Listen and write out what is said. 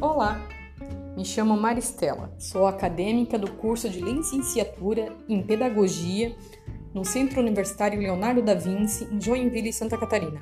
Olá, me chamo Maristela, sou acadêmica do curso de licenciatura em Pedagogia no Centro Universitário Leonardo da Vinci, em Joinville, Santa Catarina.